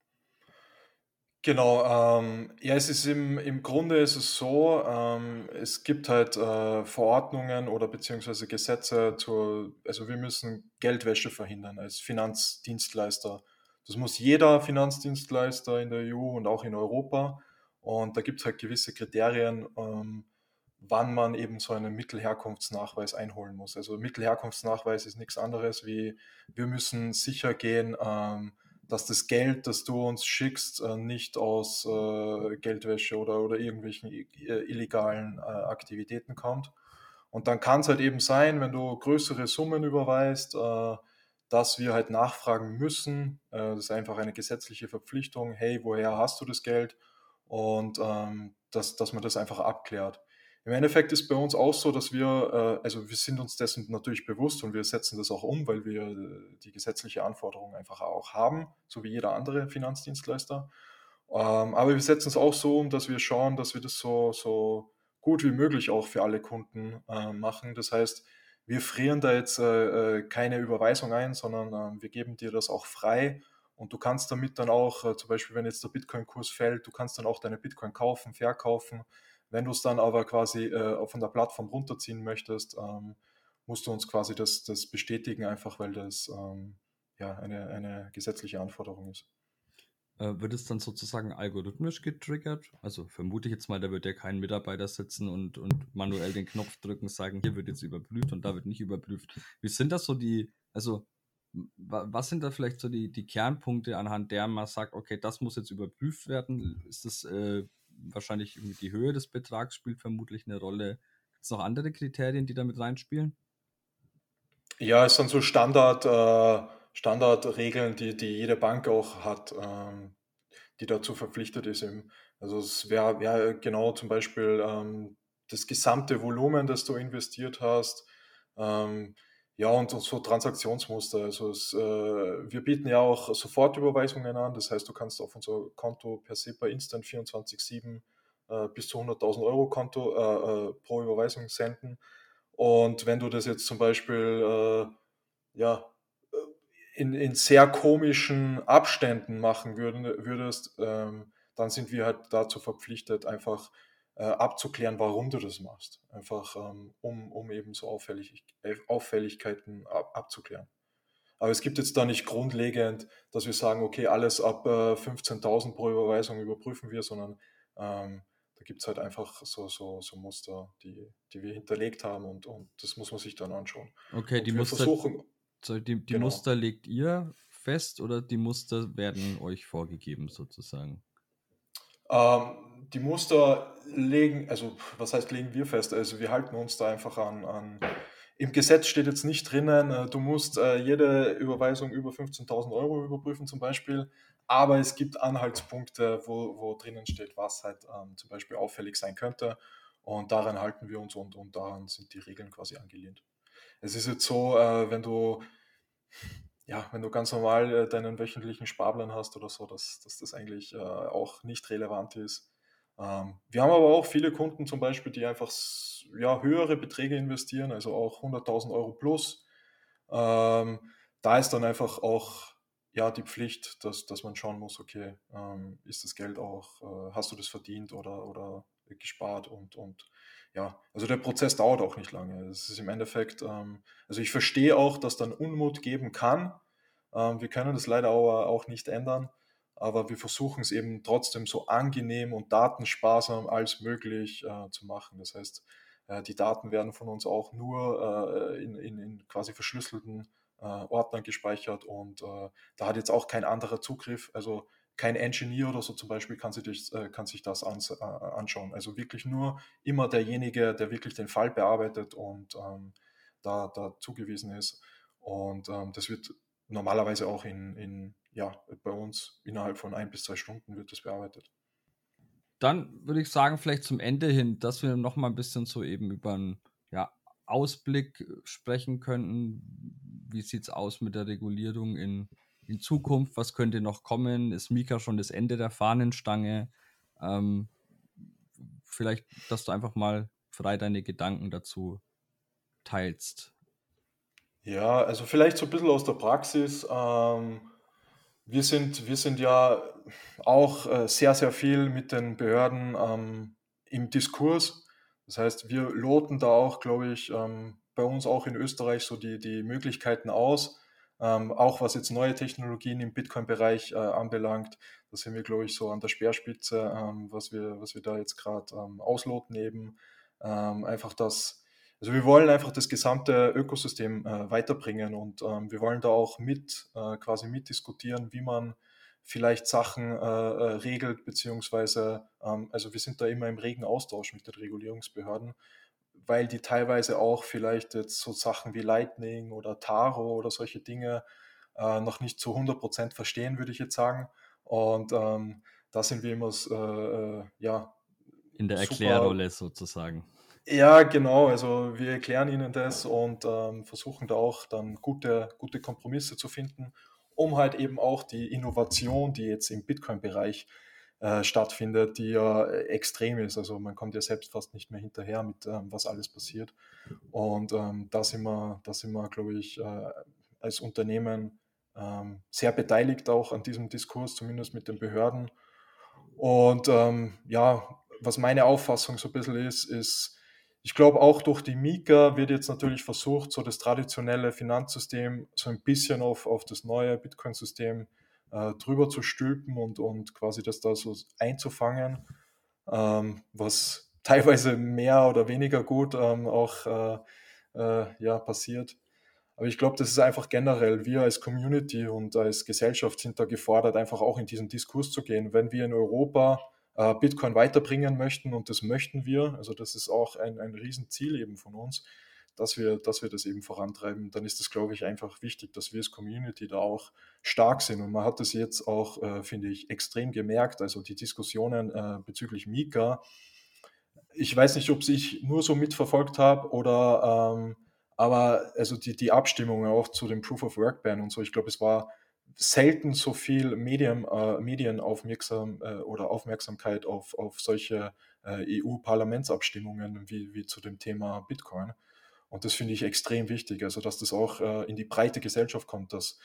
Genau, ähm, ja, es ist im, im Grunde ist es so, ähm, es gibt halt äh, Verordnungen oder beziehungsweise Gesetze zur, also wir müssen Geldwäsche verhindern als Finanzdienstleister. Das muss jeder Finanzdienstleister in der EU und auch in Europa. Und da gibt es halt gewisse Kriterien, ähm, wann man eben so einen Mittelherkunftsnachweis einholen muss. Also Mittelherkunftsnachweis ist nichts anderes wie, wir müssen sicher gehen, ähm, dass das Geld, das du uns schickst, äh, nicht aus äh, Geldwäsche oder, oder irgendwelchen illegalen äh, Aktivitäten kommt. Und dann kann es halt eben sein, wenn du größere Summen überweist, äh, dass wir halt nachfragen müssen. Äh, das ist einfach eine gesetzliche Verpflichtung. Hey, woher hast du das Geld? Und ähm, dass, dass man das einfach abklärt. Im Endeffekt ist bei uns auch so, dass wir, äh, also wir sind uns dessen natürlich bewusst und wir setzen das auch um, weil wir äh, die gesetzliche Anforderung einfach auch haben, so wie jeder andere Finanzdienstleister. Ähm, aber wir setzen es auch so um, dass wir schauen, dass wir das so, so gut wie möglich auch für alle Kunden äh, machen. Das heißt, wir frieren da jetzt keine Überweisung ein, sondern äh, wir geben dir das auch frei und du kannst damit dann auch, äh, zum Beispiel wenn jetzt der Bitcoin-Kurs fällt, du kannst dann auch deine Bitcoin kaufen, verkaufen. Wenn du es dann aber quasi äh, von der Plattform runterziehen möchtest, ähm, musst du uns quasi das, das bestätigen, einfach weil das ähm, ja eine, eine gesetzliche Anforderung ist. Äh, wird es dann sozusagen algorithmisch getriggert? Also vermute ich jetzt mal, da wird ja kein Mitarbeiter sitzen und, und manuell den Knopf drücken, sagen, hier wird jetzt überprüft und da wird nicht überprüft. Wie sind das so die, also was sind da vielleicht so die, die Kernpunkte, anhand der man sagt, okay, das muss jetzt überprüft werden? Ist das äh, wahrscheinlich die Höhe des Betrags spielt vermutlich eine Rolle? Gibt es noch andere Kriterien, die da mit reinspielen? Ja, es sind so Standard, äh, Standardregeln, die, die jede Bank auch hat, ähm, die dazu verpflichtet ist. Eben. Also es wäre wär genau zum Beispiel ähm, das gesamte Volumen, das du investiert hast. Ähm, ja, und so Transaktionsmuster. Also es, äh, wir bieten ja auch Sofortüberweisungen an. Das heißt, du kannst auf unser Konto per SEPA Instant 24-7 äh, bis zu 100.000 Euro Konto äh, äh, pro Überweisung senden. Und wenn du das jetzt zum Beispiel äh, ja, in, in sehr komischen Abständen machen würdest, ähm, dann sind wir halt dazu verpflichtet, einfach äh, abzuklären, warum du das machst. Einfach ähm, um, um eben so Auffällig, Auffälligkeiten ab, abzuklären. Aber es gibt jetzt da nicht grundlegend, dass wir sagen, okay, alles ab äh, 15.000 pro Überweisung überprüfen wir, sondern ähm, da gibt es halt einfach so, so, so Muster, die, die wir hinterlegt haben und, und das muss man sich dann anschauen. Okay, und die Muster, die, die genau. Muster legt ihr fest oder die Muster werden euch vorgegeben sozusagen? Ähm, die Muster legen, also was heißt legen wir fest? Also wir halten uns da einfach an, an im Gesetz steht jetzt nicht drinnen, äh, du musst äh, jede Überweisung über 15.000 Euro überprüfen zum Beispiel, aber es gibt Anhaltspunkte, wo, wo drinnen steht, was halt ähm, zum Beispiel auffällig sein könnte und daran halten wir uns und, und daran sind die Regeln quasi angelehnt. Es ist jetzt so, äh, wenn du ja, wenn du ganz normal äh, deinen wöchentlichen Sparplan hast oder so, dass, dass das eigentlich äh, auch nicht relevant ist. Ähm, wir haben aber auch viele Kunden zum Beispiel, die einfach ja, höhere Beträge investieren, also auch 100.000 Euro plus. Ähm, da ist dann einfach auch ja, die Pflicht, dass, dass man schauen muss, okay, ähm, ist das Geld auch, äh, hast du das verdient oder, oder gespart und, und ja, also der Prozess dauert auch nicht lange. Es ist im Endeffekt, ähm, also ich verstehe auch, dass dann Unmut geben kann. Ähm, wir können das leider auch, auch nicht ändern, aber wir versuchen es eben trotzdem so angenehm und datensparsam als möglich äh, zu machen. Das heißt, äh, die Daten werden von uns auch nur äh, in, in, in, quasi verschlüsselten äh, Ordnern gespeichert und äh, da hat jetzt auch kein anderer Zugriff. Also kein Engineer oder so zum Beispiel kann sich, das, äh, kann sich das ans, anschauen. Also wirklich nur immer derjenige, der wirklich den Fall bearbeitet und ähm, da, da zugewiesen ist. Und ähm, das wird normalerweise auch in, in, ja, bei uns innerhalb von ein bis zwei Stunden wird das bearbeitet. Dann würde ich sagen, vielleicht zum Ende hin, dass wir noch mal ein bisschen so eben über einen ja, Ausblick sprechen könnten. Wie sieht es aus mit der Regulierung in in Zukunft, was könnte noch kommen? Ist Mika schon das Ende der Fahnenstange? Ähm, vielleicht, dass du einfach mal frei deine Gedanken dazu teilst. Ja, also vielleicht so ein bisschen aus der Praxis. Ähm, wir, sind, wir sind ja auch äh, sehr, sehr viel mit den Behörden ähm, im Diskurs. Das heißt, wir loten da auch, glaube ich, ähm, bei uns auch in Österreich so die, die Möglichkeiten aus, ähm, auch was jetzt neue Technologien im Bitcoin-Bereich äh, anbelangt, da sind wir, glaube ich, so an der Speerspitze, ähm, was, wir, was wir da jetzt gerade ähm, ausloten eben. Ähm, einfach das, also wir wollen einfach das gesamte Ökosystem äh, weiterbringen und ähm, wir wollen da auch mit, äh, quasi mitdiskutieren, wie man vielleicht Sachen äh, äh, regelt, beziehungsweise, ähm, also wir sind da immer im regen Austausch mit den Regulierungsbehörden weil die teilweise auch vielleicht jetzt so Sachen wie Lightning oder Taro oder solche Dinge äh, noch nicht zu 100% verstehen, würde ich jetzt sagen. Und ähm, da sind wir immer, äh, ja. In der Erklärrolle sozusagen. Ja, genau. Also wir erklären ihnen das und ähm, versuchen da auch dann gute, gute Kompromisse zu finden, um halt eben auch die Innovation, die jetzt im Bitcoin-Bereich äh, stattfindet, die ja extrem ist. Also man kommt ja selbst fast nicht mehr hinterher mit, ähm, was alles passiert. Und ähm, da sind wir, da sind wir glaube ich, äh, als Unternehmen ähm, sehr beteiligt auch an diesem Diskurs, zumindest mit den Behörden. Und ähm, ja, was meine Auffassung so ein bisschen ist, ist, ich glaube auch durch die Mika wird jetzt natürlich versucht, so das traditionelle Finanzsystem so ein bisschen auf, auf das neue Bitcoin-System äh, drüber zu stülpen und, und quasi das da so einzufangen, ähm, was teilweise mehr oder weniger gut ähm, auch äh, äh, ja, passiert. Aber ich glaube, das ist einfach generell, wir als Community und als Gesellschaft sind da gefordert, einfach auch in diesen Diskurs zu gehen. Wenn wir in Europa äh, Bitcoin weiterbringen möchten, und das möchten wir, also das ist auch ein, ein Riesenziel eben von uns, dass wir, dass wir das eben vorantreiben, dann ist das, glaube ich, einfach wichtig, dass wir als Community da auch stark sind. Und man hat das jetzt auch, äh, finde ich, extrem gemerkt. Also die Diskussionen äh, bezüglich Mika, ich weiß nicht, ob ich nur so mitverfolgt habe oder ähm, aber also die, die Abstimmung auch zu dem Proof of Work Ban und so, ich glaube, es war selten so viel Medien, äh, Medienaufmerksam äh, oder Aufmerksamkeit auf, auf solche äh, EU-Parlamentsabstimmungen wie, wie zu dem Thema Bitcoin. Und das finde ich extrem wichtig, also dass das auch äh, in die breite Gesellschaft kommt, dass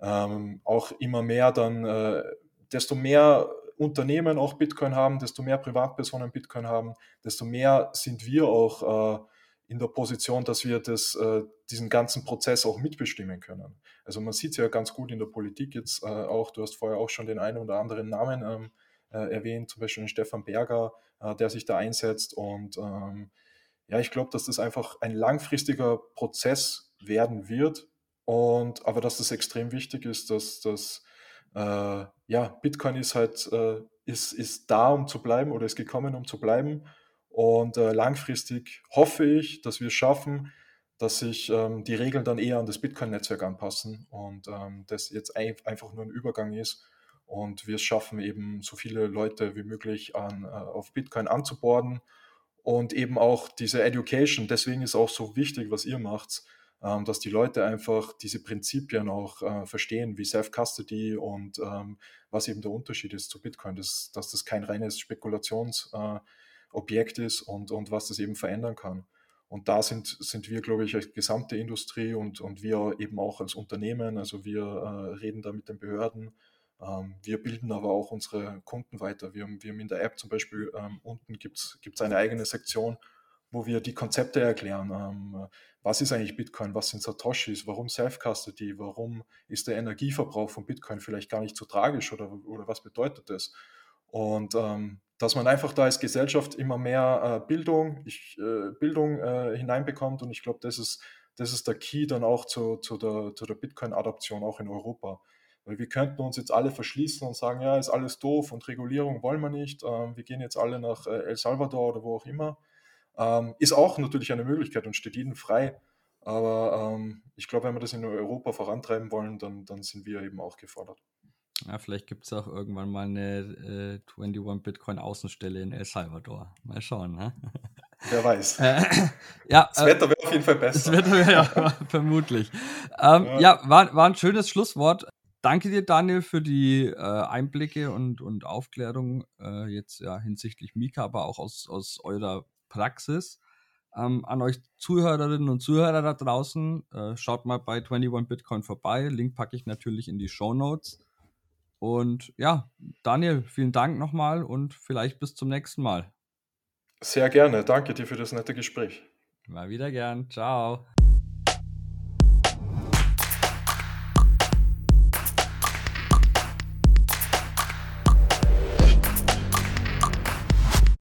ähm, auch immer mehr dann, äh, desto mehr Unternehmen auch Bitcoin haben, desto mehr Privatpersonen Bitcoin haben, desto mehr sind wir auch äh, in der Position, dass wir das, äh, diesen ganzen Prozess auch mitbestimmen können. Also man sieht es ja ganz gut in der Politik jetzt äh, auch, du hast vorher auch schon den einen oder anderen Namen ähm, äh, erwähnt, zum Beispiel den Stefan Berger, äh, der sich da einsetzt. Und ähm, ja, ich glaube, dass das einfach ein langfristiger Prozess werden wird. Und aber dass das extrem wichtig ist, dass das äh, ja, Bitcoin ist halt, äh, ist, ist da, um zu bleiben oder ist gekommen, um zu bleiben. Und äh, langfristig hoffe ich, dass wir es schaffen, dass sich ähm, die Regeln dann eher an das Bitcoin-Netzwerk anpassen und ähm, das jetzt ein, einfach nur ein Übergang ist und wir es schaffen, eben so viele Leute wie möglich an, äh, auf Bitcoin anzuborden und eben auch diese Education. Deswegen ist auch so wichtig, was ihr macht, ähm, dass die Leute einfach diese Prinzipien auch äh, verstehen, wie Self-Custody und ähm, was eben der Unterschied ist zu Bitcoin, dass, dass das kein reines Spekulations- äh, Objekt ist und, und was das eben verändern kann. Und da sind, sind wir, glaube ich, als gesamte Industrie und, und wir eben auch als Unternehmen, also wir äh, reden da mit den Behörden, ähm, wir bilden aber auch unsere Kunden weiter. Wir, wir haben in der App zum Beispiel, ähm, unten gibt es eine eigene Sektion, wo wir die Konzepte erklären. Ähm, was ist eigentlich Bitcoin? Was sind Satoshis? Warum Self-Custody? Warum ist der Energieverbrauch von Bitcoin vielleicht gar nicht so tragisch oder, oder was bedeutet das? Und ähm, dass man einfach da als Gesellschaft immer mehr äh, Bildung, ich, äh, Bildung äh, hineinbekommt. Und ich glaube, das ist, das ist der Key dann auch zu, zu der, zu der Bitcoin-Adoption auch in Europa. Weil wir könnten uns jetzt alle verschließen und sagen, ja, ist alles doof und Regulierung wollen wir nicht. Ähm, wir gehen jetzt alle nach äh, El Salvador oder wo auch immer. Ähm, ist auch natürlich eine Möglichkeit und steht jedem frei. Aber ähm, ich glaube, wenn wir das in Europa vorantreiben wollen, dann, dann sind wir eben auch gefordert. Ja, vielleicht gibt es auch irgendwann mal eine äh, 21 Bitcoin Außenstelle in El Salvador. Mal schauen, ne? Wer weiß. Äh, ja, das Wetter wäre auf jeden Fall besser. Das Wetter wäre ja vermutlich. Ähm, ja, ja war, war ein schönes Schlusswort. Danke dir, Daniel, für die äh, Einblicke und, und Aufklärung äh, jetzt ja hinsichtlich Mika, aber auch aus, aus eurer Praxis. Ähm, an euch Zuhörerinnen und Zuhörer da draußen, äh, schaut mal bei 21 Bitcoin vorbei. Link packe ich natürlich in die Show Notes. Und ja, Daniel, vielen Dank nochmal und vielleicht bis zum nächsten Mal. Sehr gerne. Danke dir für das nette Gespräch. Mal wieder gern. Ciao.